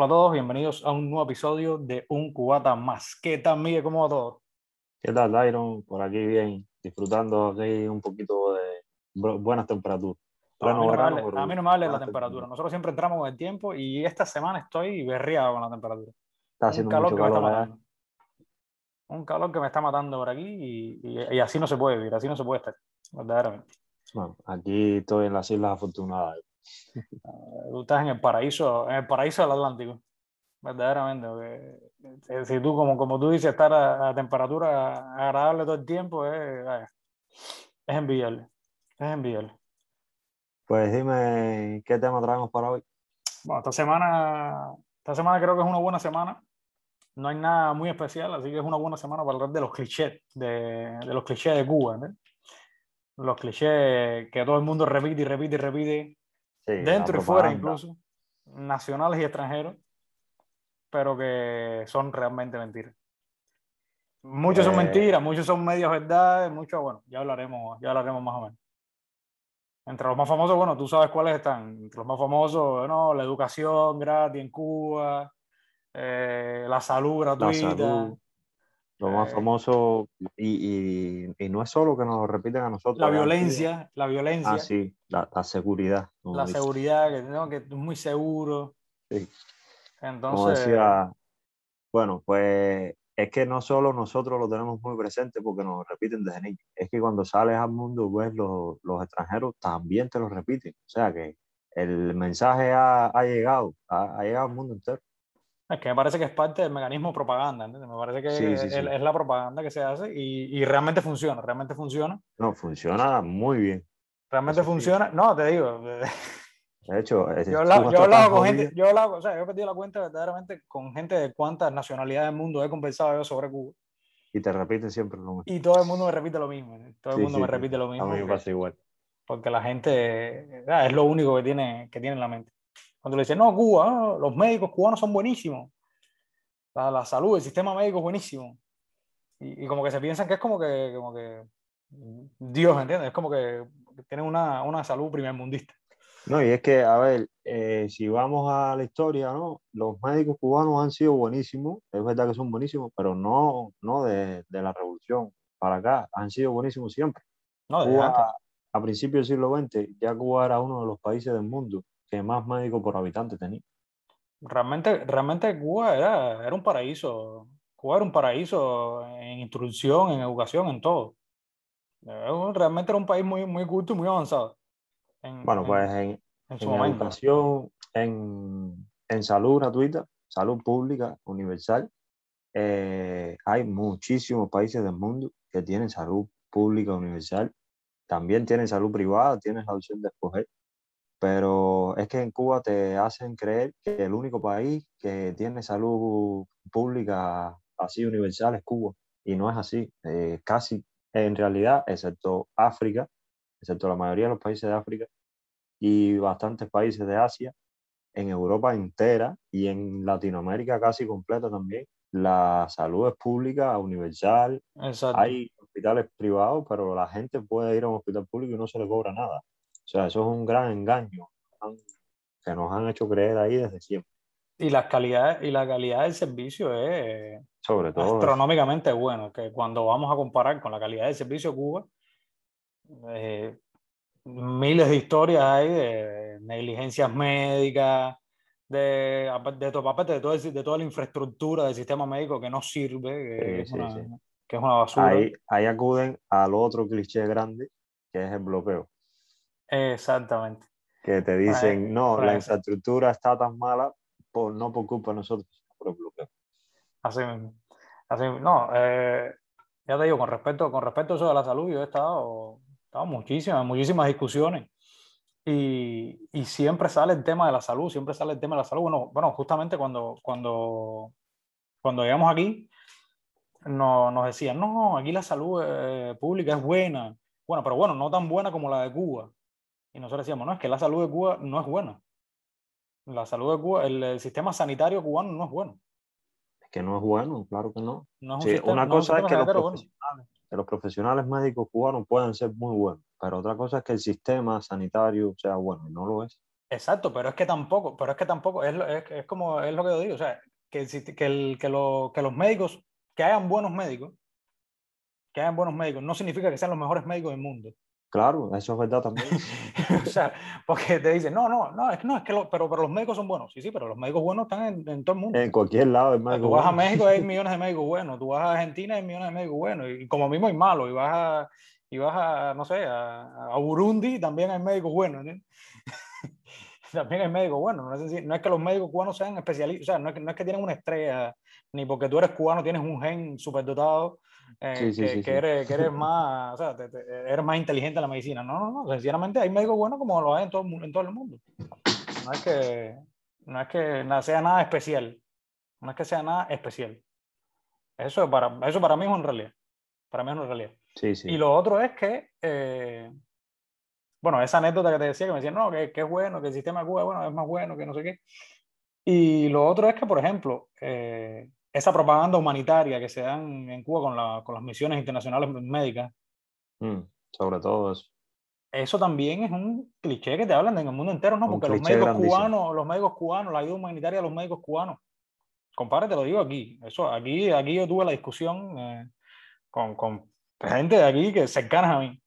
Hola a todos, bienvenidos a un nuevo episodio de Un Cubata Más. ¿Qué tal, Miguel? ¿Cómo va todo? ¿Qué tal, Iron? Por aquí bien, disfrutando aquí un poquito de buenas temperaturas. a, mí no me vale, la temperatura. Nosotros siempre entramos con el tiempo y esta semana estoy berriado con la temperatura. Está haciendo un calor que me está matando. Un calor que me está matando por aquí y, así no se puede vivir, así no se puede estar, verdaderamente. Bueno, aquí estoy en las Islas Afortunadas. Tú estás en el paraíso, en el paraíso del Atlántico, verdaderamente. si tú, como, como tú dices, estar a, temperatura agradable todo el tiempo es, es envidiable. Es envidiable. Pues dime, ¿qué tema traemos para hoy? Bueno, esta semana, esta semana creo que es una buena semana. No hay nada muy especial, así que es una buena semana para hablar de los clichés, de, de los clichés de Cuba. Los clichés que todo el mundo repite y repite y repite dentro y fuera incluso, nacionales y extranjeros, pero que son realmente mentiras. Muchos son eh. mentiras, muchos son medias verdades, muchos, bueno, ya hablaremos, ya hablaremos más o menos. Entre los más famosos, bueno, tú sabes cuáles están. Entre los más famosos, ¿no? La educación gratis en Cuba, eh, la salud gratuita. Lo más eh, famoso, y, y, y, no es solo que nos lo repiten a nosotros. La violencia, la violencia. Ah, sí, la, la seguridad. La seguridad, que, ¿no? que es muy seguro. Sí. Entonces. decía, bueno, pues es que no solo nosotros lo tenemos muy presente porque nos repiten desde niños, es que cuando sales al mundo, pues los, los extranjeros también te lo repiten. O sea que el mensaje ha, ha llegado, ha, ha llegado al mundo entero. Es que me parece que es parte del mecanismo propaganda, ¿entiendes? Me parece que es, la propaganda que se hace y, y, realmente funciona, realmente funciona. No, funciona muy bien. Realmente funciona, no, te digo. De hecho, yo he hablado con gente, yo he o sea, yo he perdido la cuenta verdaderamente con gente de cuántas nacionalidades del mundo he conversado yo sobre Cuba. Y te repiten siempre lo mismo. Y todo el mundo me repite lo mismo. Todo el mundo me repite lo mismo. A mí me pasa igual. Porque la gente es lo único que tiene, que tiene en la mente. Cuando le dicen, no, Cuba, los médicos cubanos son buenísimos. La, la, salud, el sistema médico es buenísimo. Y, y, como que se piensan que es como que, como que Dios, ¿entiendes? Es como que tienen una, una salud primermundista. No, y es que, a ver, eh, si vamos a la historia, ¿no? Los médicos cubanos han sido buenísimos, es verdad que son buenísimos, pero no, no de, de la revolución para acá, han sido buenísimos siempre. No, de Cuba, a principios del siglo XX, ya Cuba era uno de los países del mundo que más médicos por habitante tenía. Realmente, realmente Cuba era, era un paraíso. Cuba era un paraíso en instrucción, en educación, en todo. Realmente era un país muy, muy culto y muy avanzado. bueno, pues en, en, educación, en, en, salud gratuita, salud pública, universal, eh, hay muchísimos países del mundo que tienen salud pública universal. También tienen salud privada, tienes la opción de escoger pero es que en Cuba te hacen creer que el único país que tiene salud pública así universal es Cuba, y no es así. Eh, casi, en realidad, excepto África, excepto la mayoría de los países de África y bastantes países de Asia, en Europa entera y en Latinoamérica casi completa también, la salud es pública, universal. Hay hospitales privados, pero la gente puede ir a un hospital público y no se le cobra nada. O sea, eso es un gran engaño que nos han hecho creer ahí desde siempre. Y la calidad, y la calidad del servicio es Sobre todo astronómicamente bueno, que cuando vamos a comparar con la calidad del servicio Cuba, eh, miles de historias hay de negligencias médicas, de, de, de, todo de toda la infraestructura del sistema médico que no sirve, que, es, una, que es una basura. Ahí, ahí acuden al otro cliché grande, que es el bloqueo. Exactamente. Que te dicen, no, la infraestructura está tan mala, por, no por culpa de nosotros, sino por el bloqueo. Así mismo. Así, no, eh, ya te digo, con respecto, con respecto a eso de la salud, yo he estado, he estado muchísimas, muchísimas discusiones y, y, siempre sale el tema de la salud, siempre sale el tema de la salud. Bueno, bueno justamente cuando, cuando, cuando llegamos aquí, no, nos decían, no, aquí la salud eh, pública es buena. Bueno, pero bueno, no tan buena como la de Cuba. Y nosotros decíamos, no, es que la salud de Cuba no es buena. La salud de Cuba, el, sistema sanitario cubano no es bueno. Es que no es bueno, claro que no. una cosa es, que, los profesionales, los profesionales médicos cubanos pueden ser muy buenos, pero otra cosa es que el sistema sanitario sea bueno, y no lo es. Exacto, pero es que tampoco, pero es que tampoco, es, es, es como, es lo que yo digo, o sea, que, que, el, que, lo, que los médicos, que hayan buenos médicos, que hayan buenos médicos, no significa que sean los mejores médicos del mundo. Claro, eso es verdad también. o sea, porque te dicen, no, no, no, es que no, es que pero, pero los médicos son buenos. Sí, sí, pero los médicos buenos están en, en todo el mundo. En cualquier lado hay médicos Tú vas a México hay millones de médicos buenos, tú vas a Argentina hay millones de médicos buenos, y como mismo hay malos, y vas a, y vas a no sé, a, a Burundi también hay médicos buenos, también hay médicos buenos. No es, no es, que los médicos cubanos sean especialistas, o sea, no es, que, no es que tienen una estrella, ni porque tú eres cubano tienes un gen superdotado eh, que, que, eres, que, eres, más, o sea, te, te, eres más inteligente en la medicina. No, no, no. Sencillamente hay médicos buenos como lo hay en todo, en todo el mundo. No es que, no es que sea nada especial. No es que sea nada especial. Eso para, eso para mí es una realidad. Para mí es una realidad. Sí, sí. Y lo otro es que, eh, bueno, esa anécdota que te decía, que me decían, no, que, que, es bueno, que el sistema de Cuba bueno, es más bueno, que no sé qué. Y lo otro es que, por ejemplo, eh, esa propaganda humanitaria que se dan en Cuba con, la, con las misiones internacionales médicas. Mm, sobre todo eso. Eso también es un cliché que te hablan en el mundo entero, ¿no? Porque los médicos cubanos, los médicos cubanos, la ayuda humanitaria de los médicos cubanos. Compadre, te lo digo aquí. Eso, aquí, aquí yo tuve la discusión eh, con, con, gente de aquí que cercanas a mí.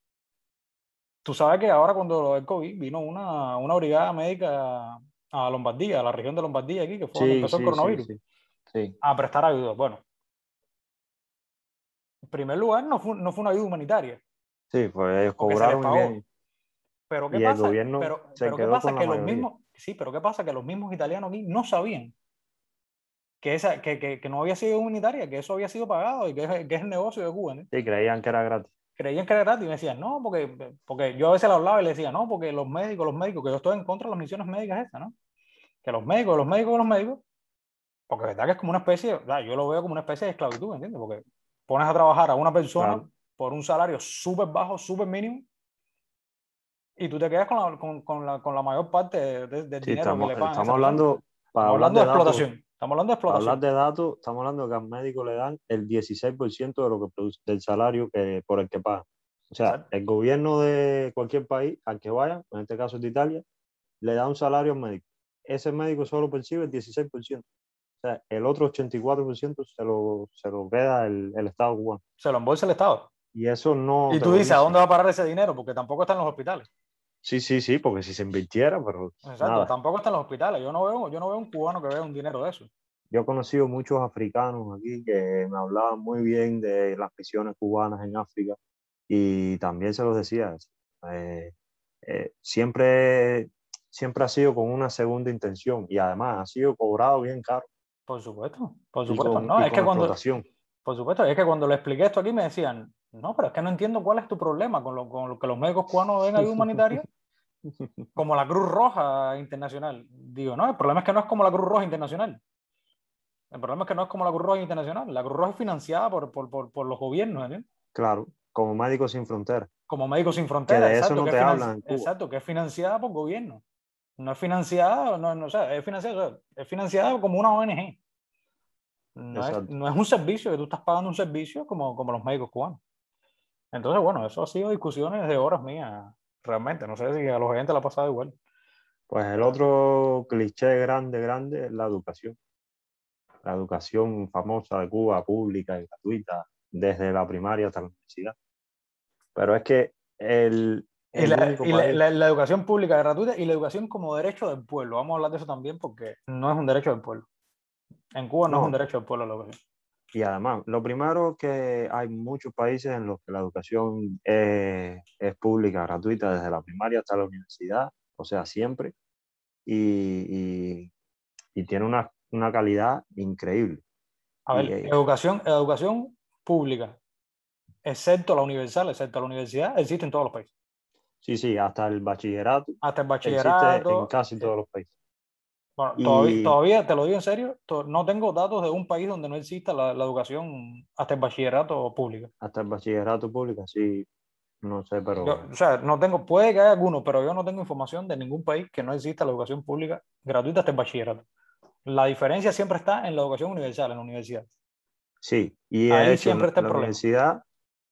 Tú sabes que ahora cuando el COVID vino una, una brigada médica a Lombardía, a la región de Lombardía aquí, que fue donde empezó el coronavirus. Sí, sí. a prestar ayuda. Bueno, en primer lugar, no fue, no fue una ayuda humanitaria. Sí, pues ellos cobraron bien. Pero ¿qué y pasa? el gobierno pero, se pero ¿qué pasa? con Que los mismos, sí, pero ¿qué pasa? Que los mismos italianos aquí no sabían que, esa, que, que, que no había sido humanitaria, que eso había sido pagado y que es, que es el negocio de Cuba. ¿no? Sí, creían que era gratis. Creían que era gratis y me decían, no, porque, porque yo a veces le hablaba y le decía, no, porque los médicos, los médicos, que yo estoy en contra de las misiones médicas esas, ¿no? Que los médicos, los médicos, los médicos, porque verdad que es como una especie, yo lo veo como una especie de esclavitud, ¿entiendes? Porque pones a trabajar a una persona Claro. por un salario súper bajo, súper mínimo, y tú te quedas con la, con, con la, con la mayor parte de- de- del Sí, dinero estamos, que le pagan. estamos hablando, para Estamos hablando de de datos, explotación. Estamos hablando de para explotación. hablar de datos, estamos hablando que al médico le dan el 16% de lo que produce, del salario que, por el que pagan. O sea, Exacto. el gobierno de cualquier país al que vayan, en este caso es de Italia, le da un salario al médico. Ese médico solo percibe el 16%. Sea, el otro 84% se lo, se lo queda el, el Estado cubano. Se lo embolsa el Estado. Y eso no. y tú dices, ¿a dónde va a parar ese dinero? Porque tampoco está en los hospitales. Sí, sí, sí, porque si se invirtiera, pero Exacto, nada. tampoco está en los hospitales. Yo no veo, yo no veo un cubano que vea un dinero de eso. Yo he conocido muchos africanos aquí que me hablaban muy bien de las misiones cubanas en África y también se los decía. eh, eh, siempre, siempre ha sido con una segunda intención y además ha sido cobrado bien caro. Por supuesto, por supuesto. con- no, es que cuando, por supuesto, es que cuando le expliqué esto aquí me decían, no, pero es que no entiendo cuál es tu problema con lo, con lo que los médicos cubanos ven ayuda humanitaria como la Cruz Roja Internacional. Digo, no, el problema es que no es como la Cruz Roja Internacional. El problema es que no es como la Cruz Roja Internacional. La Cruz Roja es financiada por, por, por, por los gobiernos. Claro, como Médicos Sin Fronteras. Como Médicos Sin Fronteras. de eso exacto, no que te hablan. Exacto, que es financiada por gobierno. No es financiada, no, no, o sea, es financiada, es financiada como una ONG. No es, no es un servicio que tú estás pagando un servicio como, como los médicos cubanos. Entonces, bueno, eso ha sido discusiones de horas mías, realmente. No sé si a los oyentes le ha pasado igual. Pues el otro cliché grande, grande es la educación. La educación famosa de Cuba, pública y gratuita, desde la primaria hasta la universidad. Pero es que el, Y, la, y la- la- educación pública gratuita y la educación como derecho del pueblo. Vamos a hablar de eso también porque no es un derecho del pueblo. En Cuba no, es un derecho del pueblo la educación. Y además, lo primero que hay muchos países en los que la educación es, es pública, gratuita, desde la primaria hasta la universidad, o sea, siempre, y, y- y tiene una, una calidad increíble. A ver, Y, eh, educación, educación pública, excepto la universal, excepto la universidad, existe en todos los países. Sí, sí, hasta el bachillerato Hasta el existe bachillerato. en casi todos los países. Bueno, y- todavía, todavía, te lo digo en serio, no tengo datos de un país donde no exista la, la educación hasta el bachillerato pública. Hasta el bachillerato público, sí, no sé, pero Yo, o sea, no tengo, puede que haya alguno, pero yo no tengo información de ningún país que no exista la educación pública gratuita hasta el bachillerato. La diferencia siempre está en la educación universal, en la universidad. sí. Y Ahí siempre en está el la problema. universidad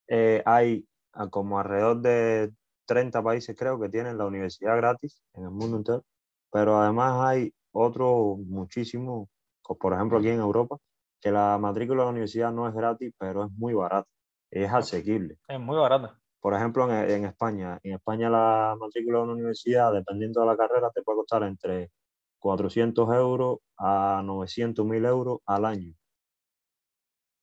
eh, hay como alrededor de 30 países, creo, que tienen la universidad gratis en el mundo entero. Pero además hay otro muchísimo, por ejemplo aquí en Europa, que la matrícula de la universidad no es gratis, pero es muy barata, es asequible. Es muy barata. Por ejemplo, en, en, España, en España la matrícula de una universidad, dependiendo de la carrera, te puede costar entre 400 euros a 900 mil euros al año.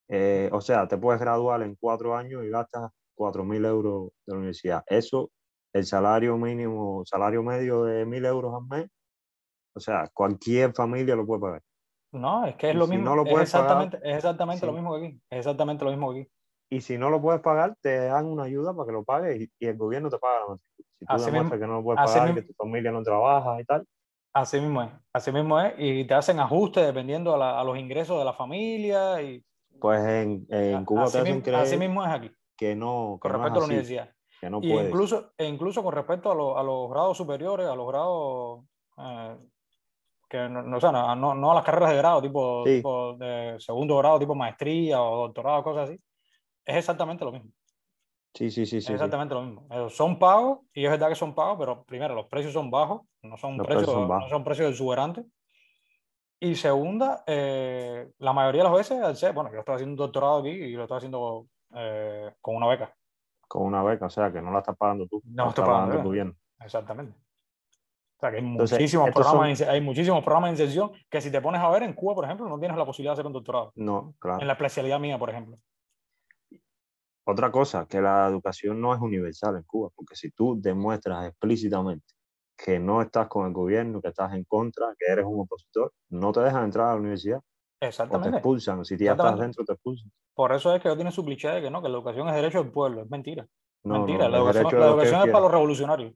Eh, o sea, te puedes graduar en cuatro años y gastas 4 mil euros de la universidad. Eso, el salario mínimo, salario medio de mil euros al mes, o sea, cualquier familia lo puede pagar. No, es que es lo mismo. No es exactamente, es exactamente lo mismo que aquí. Es exactamente lo mismo que aquí. Y si no lo puedes pagar, te dan una ayuda para que lo pagues y, el gobierno te paga la matrícula. Si tú demuestras que no lo puedes pagar, que tu familia no trabaja y tal. Así mismo es, así mismo es. Y te hacen ajustes dependiendo a, los ingresos de la familia. Y... Pues en, en Cuba así te hacen creer así mismo es aquí. Que no. con respecto a la universidad. Que no y incluso, e incluso con respecto a, a, los grados superiores, a los grados eh, que no, no, no, no, a las carreras de grado, tipo, tipo, de segundo grado, tipo maestría o doctorado, cosas así, es exactamente lo mismo. Sí, sí, sí. Es exactamente lo mismo. son pagos, y es verdad que son pagos, pero primero, los precios son bajos, no son, precios, son no son precios exuberantes. Y segunda, eh, la mayoría de las veces, bueno, yo estoy haciendo un doctorado aquí y lo estoy haciendo eh, con una beca. Con una beca, o sea, que no la estás pagando tú. No, la estás pagando, pagando tú Exactamente. O sea, que hay, muchísimos programas, hay muchísimos programas de inserción que si te pones a ver en Cuba, por ejemplo, no tienes la posibilidad de hacer un doctorado. No, claro. En la especialidad mía, por ejemplo. Otra cosa, que la educación no es universal en Cuba, porque si tú demuestras explícitamente que no estás con el gobierno, que estás en contra, que eres un opositor, no te dejan entrar a la universidad. Exactamente. O te expulsan. Si ya estás dentro, te expulsan. Por eso es que tiene su cliché de que no, que la educación es derecho del pueblo. Es mentira. mentira. la educación, la educación es para los revolucionarios.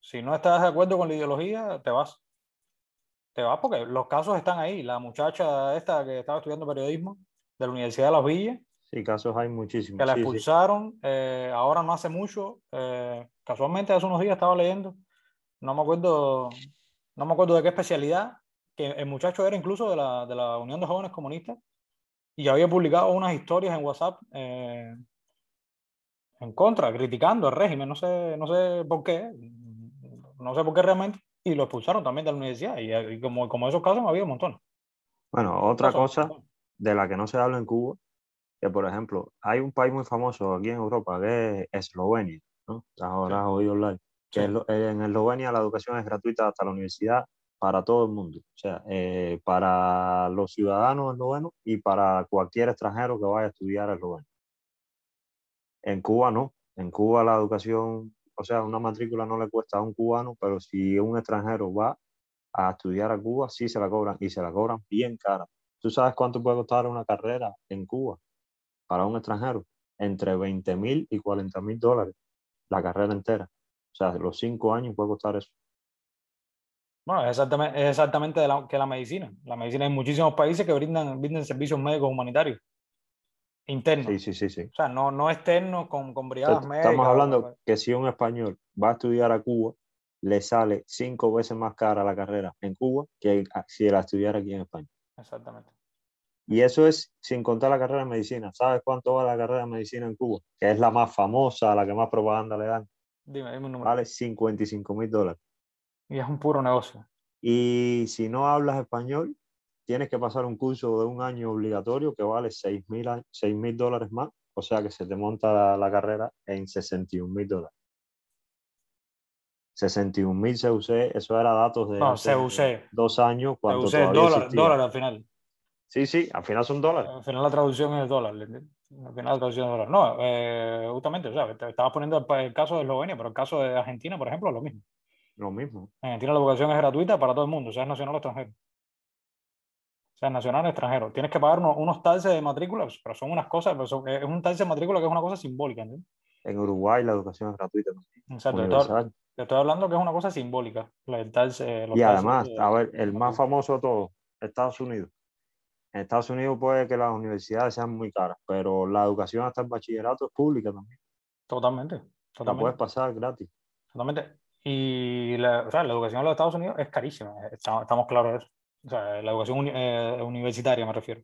Si no estás de acuerdo con la ideología, te vas. Te vas porque los casos están ahí. La muchacha esta que estaba estudiando periodismo de la Universidad de Las Villas. Sí, casos hay muchísimos. Que la expulsaron. Eh, ahora no hace mucho. Eh, casualmente hace unos días estaba leyendo. No me acuerdo, no me acuerdo de qué especialidad. Que el muchacho era incluso de la, de la Unión de Jóvenes Comunistas. Y había publicado unas historias en WhatsApp eh, en contra, criticando el régimen. No sé, no sé por qué no sé por qué realmente, y lo expulsaron también de la universidad. Y, como, como esos casos había un montón. Bueno, otra cosa de la que no se habla en Cuba, que por ejemplo, hay un país muy famoso aquí en Europa que es Eslovenia, ¿no? Ahora has oído hablar. Que en Eslovenia la educación es gratuita hasta la universidad para todo el mundo, o sea, eh, para los ciudadanos eslovenos y para cualquier extranjero que vaya a estudiar esloveno. En Cuba no, en Cuba la educación o sea, una matrícula no le cuesta a un cubano, pero si un extranjero va a estudiar a Cuba, sí se la cobran y se la cobran bien cara. ¿Tú sabes cuánto puede costar una carrera en Cuba para un extranjero? Entre 20 mil y 40 mil dólares la carrera entera. O sea, los cinco años puede costar eso. Bueno, es exactamente, es exactamente que la medicina. La medicina en muchísimos países que brindan, brindan servicios médicos humanitarios interno. Sí, sí, sí, sí. O sea, no, no externo con, con brigadas médicas. Estamos hablando que si un español va a estudiar a Cuba, le sale cinco veces más cara la carrera en Cuba que si la estudiara aquí en España. Exactamente. Y eso es sin contar la carrera de medicina. ¿Sabes cuánto vale la carrera de medicina en Cuba? Que es la más famosa, la que más propaganda le dan. Dime, dime un número. Vale 55 mil dólares. Y es un puro negocio. Y si no hablas español, tienes que pasar un curso de un año obligatorio que vale 6 mil dólares más, o sea que se te monta la, carrera en 61 mil dólares. 61 mil CUC, eso era datos de no, CUC. dos años. Cuando CUC, dólar, dólar al final. Sí, sí, al final son dólares. Al final la traducción es dólar. Al final la traducción es dólar. No, eh, justamente, o sea, te estabas poniendo el, caso de Eslovenia, pero el caso de Argentina, por ejemplo, es lo mismo. Lo mismo. En Argentina la educación es gratuita para todo el mundo, sea nacional o extranjero sea, nacional o extranjero. Tienes que pagar unos, unos talces de matrícula, pues, pero son unas cosas, pero es un talce de matrícula que es una cosa simbólica. En Uruguay la educación es gratuita. Exacto. Te estoy, hablando que es una cosa simbólica. El talce, y además, a ver, el más famoso de todos, Estados Unidos. En Estados Unidos puede que las universidades sean muy caras, pero la educación hasta el bachillerato es pública también. Totalmente. totalmente. La puedes pasar gratis. Totalmente. Y la, o sea, la educación en los Estados Unidos es carísima. Estamos, estamos claros de eso o sea, la educación eh, universitaria me refiero,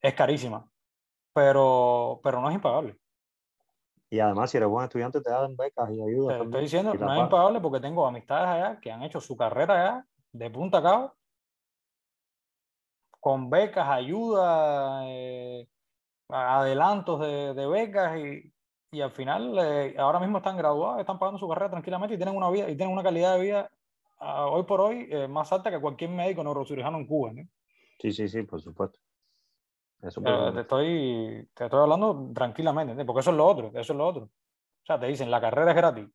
es carísima, pero, pero no es impagable. Y además, si eres buen estudiante, te dan becas y ayuda. Te estoy diciendo, no es impagable porque tengo amistades allá que han hecho su carrera allá de punta a cabo con becas, ayuda, eh, adelantos de, de, becas y, y al final eh, ahora mismo están graduados, están pagando su carrera tranquilamente y tienen una vida y tienen una calidad de vida uh, hoy por hoy eh, más alta que cualquier médico neurocirujano en Cuba. ¿no? Sí, sí, sí, por supuesto. Eso te, estoy, te estoy hablando tranquilamente, ¿no? porque eso es lo otro, eso es lo otro. O sea, te dicen, la carrera es gratis.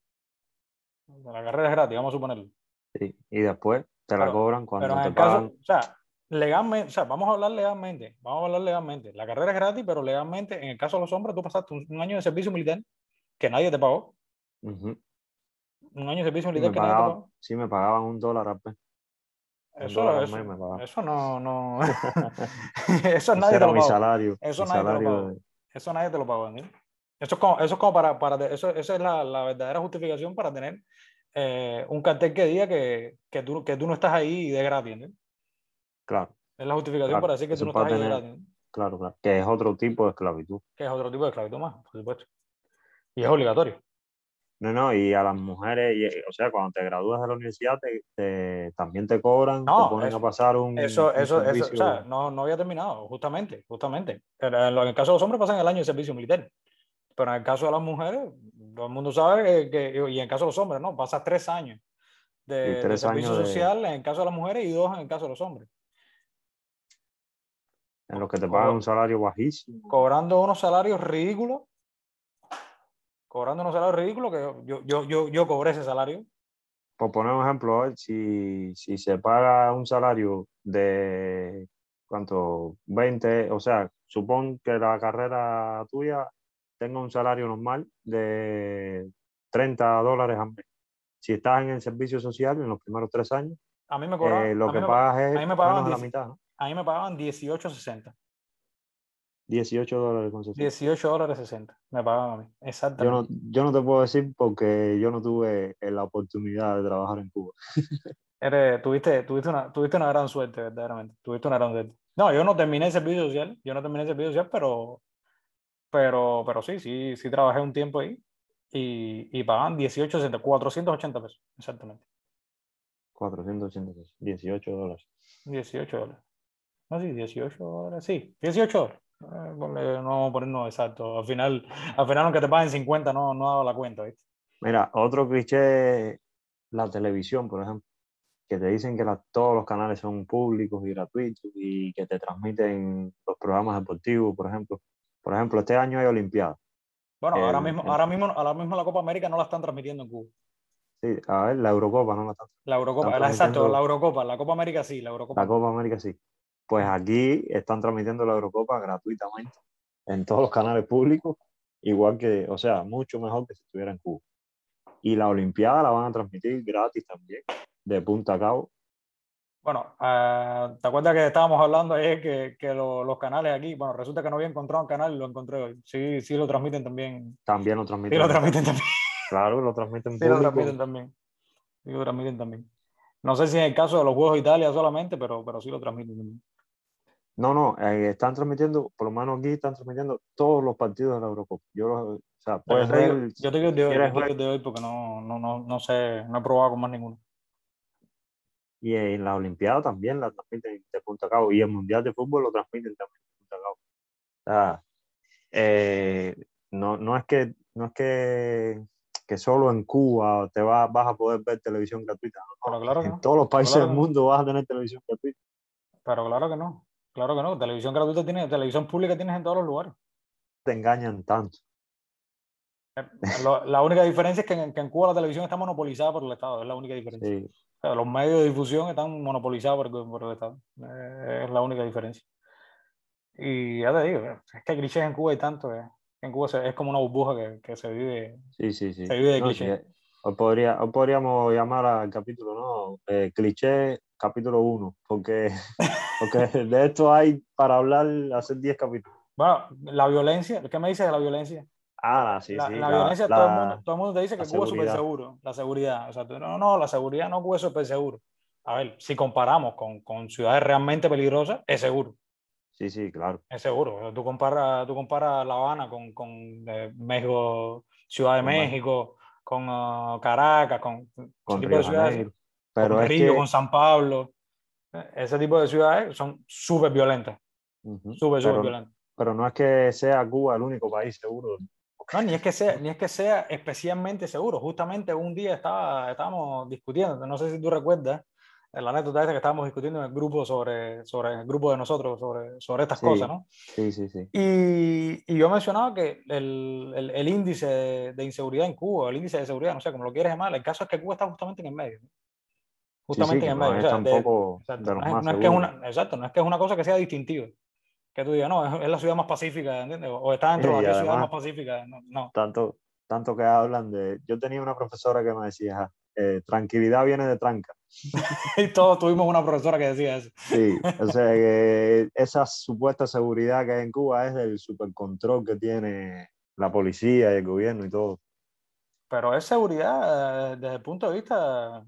La carrera es gratis, vamos a suponerlo. Sí, y después te la cobran cuando pero en el caso, o sea, legalmente, o sea, vamos a hablar legalmente, vamos a hablar legalmente. La carrera es gratis, pero legalmente, en el caso de los hombres, tú pasaste un, año de servicio militar que nadie te pagó. Un año de servicio militar que nadie te pagó. Sí, me pagaban un dólar al. Eso, eso, eso, no, no. eso nadie te lo pagó. Salario, eso, nadie te lo pagó. eso nadie te lo pagó. Eso es como, eso es como para, para eso, esa es la, la, verdadera justificación para tener eh, un cartel que diga que, que, tú, que tú no estás ahí de gratis. ¿no? Claro. Es la justificación para decir que tú no estás gratis. Claro, claro. Que es otro tipo de esclavitud. Que es otro tipo de esclavitud más, por supuesto. Y es obligatorio. No, no, y a las mujeres, y, o sea, cuando te gradúas de la universidad, te, también te cobran, te ponen a pasar un. Eso, eso, eso, o sea, no, no había terminado, justamente, justamente. En el caso de los hombres pasan el año de servicio militar. Pero en el caso de las mujeres, todo el mundo sabe que, y en el caso de los hombres, ¿no? Pasas tres años de, servicio social en el caso de las mujeres y dos en el caso de los hombres. En los que te pagan un salario bajísimo. Cobrando unos salarios ridículos cobrando unos salarios ridículos que yo, yo, yo, yo cobré ese salario. Por poner un ejemplo, si, si se paga un salario de, ¿cuánto? 20, o sea, supón que la carrera tuya tenga un salario normal de 30 dólares al mes. Si estás en el servicio social en los primeros tres años, a mí me cobraban, eh, lo que pagas es menos la mitad. A mí me pagaban 18.60. 18 dólares con 18 dólares 60 me pagaban a mí, exactamente. Yo no, yo no te puedo decir porque yo no tuve la oportunidad de trabajar en Cuba. Eres, tuviste, tuviste, una, tuviste una gran suerte, verdaderamente. Tuviste una gran suerte. No, yo no terminé el servicio social, yo no terminé el servicio social, pero, pero, pero sí, sí, sí trabajé un tiempo ahí y, y pagaban 18, 60, 480 pesos, exactamente. 480 pesos, 18 dólares. 18 dólares. No, sí, 18 dólares, sí, 18 dólares. Eh, no vamos a ponernos exacto. Al final, al final, aunque te paguen 50, no, no ha dado la cuenta. Mira, otro cliché, la televisión, por ejemplo, que te dicen que todos los canales son públicos y gratuitos y que te transmiten los programas deportivos, por ejemplo. Por ejemplo, este año hay Olimpiadas. Bueno, ahora, mismo, ahora, mismo, ahora mismo la Copa América no la están transmitiendo en Cuba. Sí, a ver, la Eurocopa no la están. La Eurocopa, exacto, la Eurocopa, la Copa América sí, la Eurocopa. La Copa América sí. Pues aquí están transmitiendo la Eurocopa gratuitamente en todos los canales públicos, igual que, o sea, mucho mejor que si estuviera en Cuba. Y la Olimpiada la van a transmitir gratis también, de punta a cabo. Bueno, uh, ¿te acuerdas que estábamos hablando ayer que, que los canales aquí, bueno, resulta que no había encontrado un canal y lo encontré hoy. Sí, sí lo transmiten también. También lo transmiten. Sí lo transmiten también. Claro, lo transmiten. Sí lo transmiten también. Sí lo transmiten también. No sé si en el caso de los Juegos de Italia solamente, pero, pero sí lo transmiten también. No, no, eh, están transmitiendo, por lo menos aquí están transmitiendo todos los partidos de la Eurocopa. Yo, o sea, puedes ver, yo te digo de hoy, yo de hoy porque no, no, no, no sé, no he probado con más ninguno. Y en la Olimpiada también la transmiten de punta a cabo. Y el Mundial de Fútbol lo transmiten también de punta a cabo. O sea, eh, no, no es que, no es que, que solo en Cuba te va, vas a poder ver televisión gratuita. claro en todos los países del mundo vas a tener televisión gratuita. Pero claro que no. Claro que no, televisión gratuita tiene, televisión pública tienes en todos los lugares. Te engañan tanto. Eh, la única diferencia es que en, Cuba la televisión está monopolizada por el Estado, es la única diferencia. los medios de difusión están monopolizados por, el Estado, eh, es la única diferencia. Y ya te digo, es que clichés en Cuba hay tanto, eh. en Cuba es como una burbuja que, se vive, sí, sí, sí. Se vive de clichés. o, podría, podríamos llamar al capítulo, ¿no? cliché capítulo 1, porque, porque de esto hay para hablar, hacer 10 capítulos. Bueno, la violencia, ¿qué me dices de la violencia? Ah, sí, sí. La, violencia, todo, el mundo, todo, el mundo, te dice que Cuba es súper seguro, la seguridad. O sea, no, no, la seguridad no Cuba es súper seguro. A ver, si comparamos con, con ciudades realmente peligrosas, es seguro. Sí, sí, claro. Es seguro. Tú comparas, tú comparas La Habana con, con eh, México, Ciudad de México, con uh, Caracas, con, con tipo de ciudades, pero con Río, con San Pablo. Ese tipo de ciudades son súper violentas. Súper, súper violentas. Pero no es que sea Cuba el único país seguro. No, ni es que sea, ni es que sea especialmente seguro. Justamente un día estaba, estábamos discutiendo, no sé si tú recuerdas, la anécdota esa que estábamos discutiendo en el grupo sobre, sobre el grupo de nosotros, sobre, sobre estas cosas, ¿no? Sí, sí, sí. Y, y yo mencionaba que el, el, el, índice de inseguridad en Cuba, el índice de seguridad, no sé, como lo quieres llamar, el caso es que Cuba está justamente en el medio. Justamente en el medio. No es tampoco de, los más no es que es una, Exacto, no es que es una cosa que sea distintiva. Que tú digas, no, es, la ciudad más pacífica, ¿entiendes? O está dentro de la ciudad más pacífica. No, no. Tanto, tanto que hablan de... Yo tenía una profesora que me decía, eh, tranquilidad viene de tranca. y todos tuvimos una profesora que decía eso. Sí, o sea que esa supuesta seguridad que hay en Cuba es el supercontrol que tiene la policía y el gobierno y todo. Pero es seguridad eh, desde el punto de vista...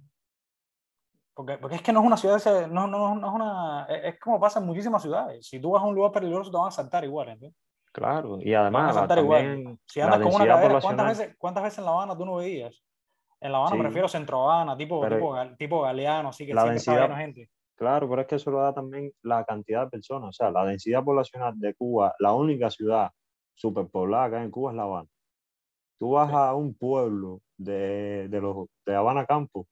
Porque, porque es que no es una ciudad, no, no, no es una... Es como pasa en muchísimas ciudades. Si tú vas a un lugar peligroso te van a saltar igual, ¿entiendes? Claro, y además... También, si andas con una cadera, ¿cuántas veces, ¿cuántas veces en La Habana tú no veías en La Habana me refiero a Centro Habana, tipo, tipo, tipo, Galeano, así que la densidad, gente. Claro, pero es que eso lo da también la cantidad de personas. O sea, la densidad poblacional de Cuba, la única ciudad superpoblada que hay en Cuba es La Habana. Tú vas a un pueblo de, de, los, de Habana Campo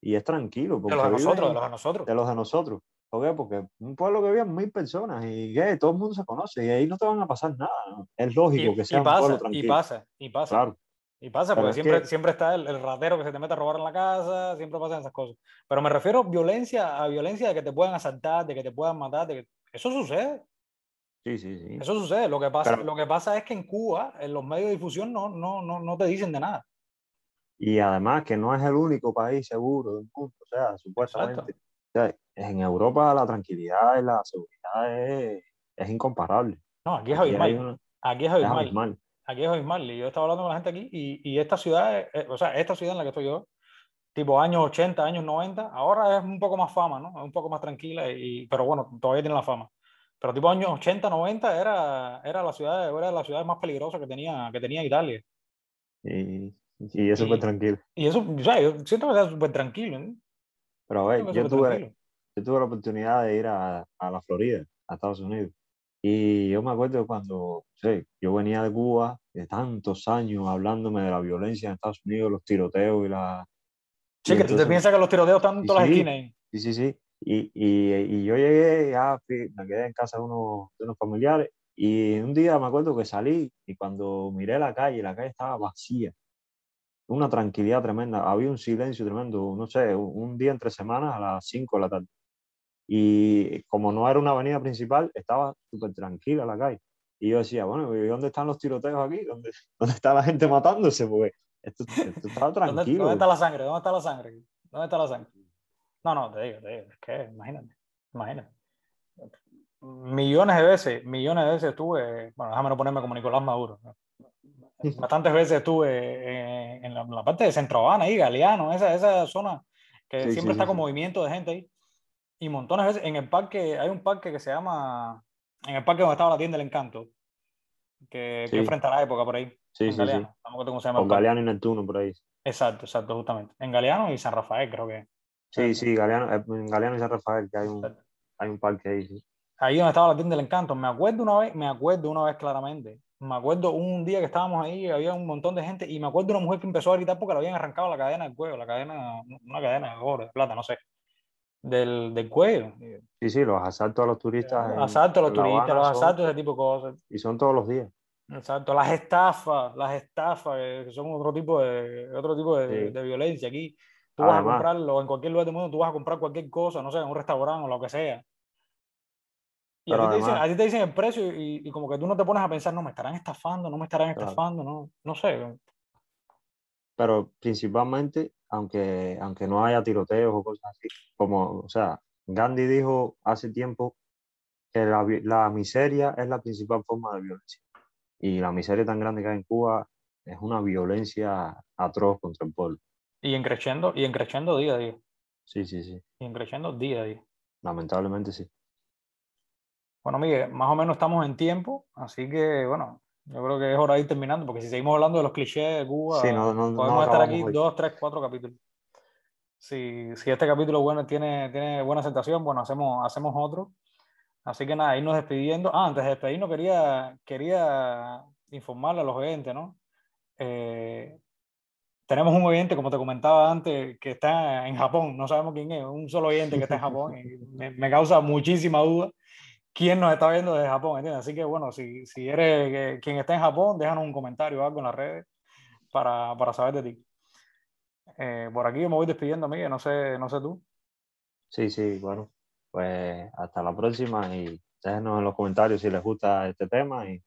y es tranquilo. de los de nosotros, de los de nosotros. De los de nosotros. Porque un pueblo que vive mil personas y que todo el mundo se conoce y ahí no te van a pasar nada. Es lógico que sea un pueblo tranquilo. Y pasa, y pasa. Claro. Y pasa, porque siempre, siempre está el, el, ratero que se te mete a robar en la casa, siempre pasan esas cosas. Pero me refiero violencia, a violencia de que te puedan asaltar, de que te puedan matar, de que... eso sucede. Sí, sí, sí. Eso sucede. Lo que pasa, lo que pasa es que en Cuba, en los medios de difusión, no, no, no, no te dicen de nada. Y además que no es el único país seguro del mundo, o sea, supuestamente. O sea, en Europa la tranquilidad y la seguridad es, es incomparable. No, aquí es abismal. Aquí es abismal aquí es abismal. Y yo estaba hablando con la gente aquí y, y esta ciudad, o sea, esta ciudad en la que estoy yo, tipo años 80, años 90, ahora es un poco más fama, ¿no? Es un poco más tranquila, y, pero bueno, todavía tiene la fama. Pero tipo años 80, 90 era, era la ciudad, era la ciudad más peligrosa que tenía, que tenía Italia. Y, y es súper tranquilo. Y eso, o sea, yo siento que es súper tranquilo. ¿no? Pero a ver, yo tuve, yo tuve la oportunidad de ir a, a la Florida, a Estados Unidos. Y yo me acuerdo cuando sí, yo venía de Cuba, de tantos años hablándome de la violencia en Estados Unidos, los tiroteos y la... Sí, que tú te piensas que los tiroteos están en todas las esquinas. Sí, sí, sí. Y, y, y, yo llegué, ya me quedé en casa de unos, de unos familiares y un día me acuerdo que salí y cuando miré la calle, la calle estaba vacía. Una tranquilidad tremenda, había un silencio tremendo, no sé, un día entre semanas a las 5 de la tarde. Y como no era una avenida principal, estaba súper tranquila la calle. Y yo decía, bueno, ¿y dónde están los tiroteos aquí? ¿Dónde, dónde está la gente matándose? Porque esto, estaba tranquilo. ¿Dónde, está la sangre? ¿Dónde está la sangre? ¿Dónde está la sangre? No, no, te digo, te digo, es que imagínate, imagínate. Millones de veces, millones de veces estuve, bueno, déjame no ponerme como Nicolás Maduro. Bastantes veces estuve en, la, parte de Centro Habana, ahí, Galeano, esa, esa zona que siempre está con movimiento de gente ahí y montones de veces en el parque, hay un parque que se llama, en el parque donde estaba la tienda del encanto, que, que frente a la época por ahí. Sí, sí, Galeano. sí. Cómo se llama. Galeano y Neptuno por ahí. Exacto, exacto, justamente. En Galeano y San Rafael, creo que. Sí, sí, Galeano, eh, en Galeano y San Rafael, que hay un, hay un parque ahí. Sí. Ahí donde estaba la tienda del encanto. Me acuerdo una vez, me acuerdo una vez claramente. Me acuerdo un día que estábamos ahí, había un montón de gente y me acuerdo una mujer que empezó a gritar porque le habían arrancado la cadena del cuello, la cadena, una cadena de oro, de plata, no sé del, del cuello. Sí, sí, los asaltos a los turistas. asaltos a los turistas, los asaltos, ese tipo de cosas. Y son todos los días. Exacto, las estafas, las estafas, que son otro tipo de, otro tipo de, de violencia. Aquí tú vas a comprarlo en cualquier lugar del mundo, tú vas a comprar cualquier cosa, no sé, en un restaurante o lo que sea. Y a ti, te dicen, a ti, te dicen, el precio y, y, como que tú no te pones a pensar, no, me estarán estafando, no me estarán estafando, no, no sé. Pero principalmente aunque, aunque no haya tiroteos o cosas así. Como, o sea, Gandhi dijo hace tiempo que la, la miseria es la principal forma de violencia. Y la miseria tan grande que hay en Cuba es una violencia atroz contra el pueblo. Y en creciendo, y en creciendo día a día. Sí, sí, sí. Y en creciendo día a día. Lamentablemente sí. Bueno, Miguel, más o menos estamos en tiempo, así que bueno, yo creo que es hora de ir terminando, porque si seguimos hablando de los clichés de Cuba, podemos estar aquí dos, tres, cuatro capítulos. Si, si, este capítulo bueno tiene, tiene buena aceptación, bueno, hacemos, hacemos otro. Así que nada, irnos despidiendo. Ah, antes de despedirnos quería, quería informarle a los oyentes, ¿no? Eh, tenemos un oyente, como te comentaba antes, que está en Japón, no sabemos quién es, un solo oyente que está en Japón, y me, causa muchísima duda quién nos está viendo desde Japón, ¿entiendes? Así que bueno, si, si eres quien está en Japón, déjanos un comentario o algo en las redes para, para saber de ti. Eh, por aquí me voy despidiendo, Miguel, no sé, no sé tú. Sí, sí, bueno, pues hasta la próxima y déjenos en los comentarios si les gusta este tema y,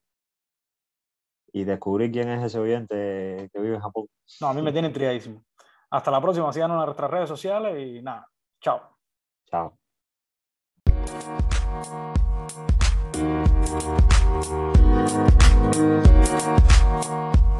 y descubrir quién es ese oyente que vive en Japón. No, a mí me tiene intrigadísimo. Hasta la próxima, síganos en nuestras redes sociales y nada, chao. Chao. Thank you.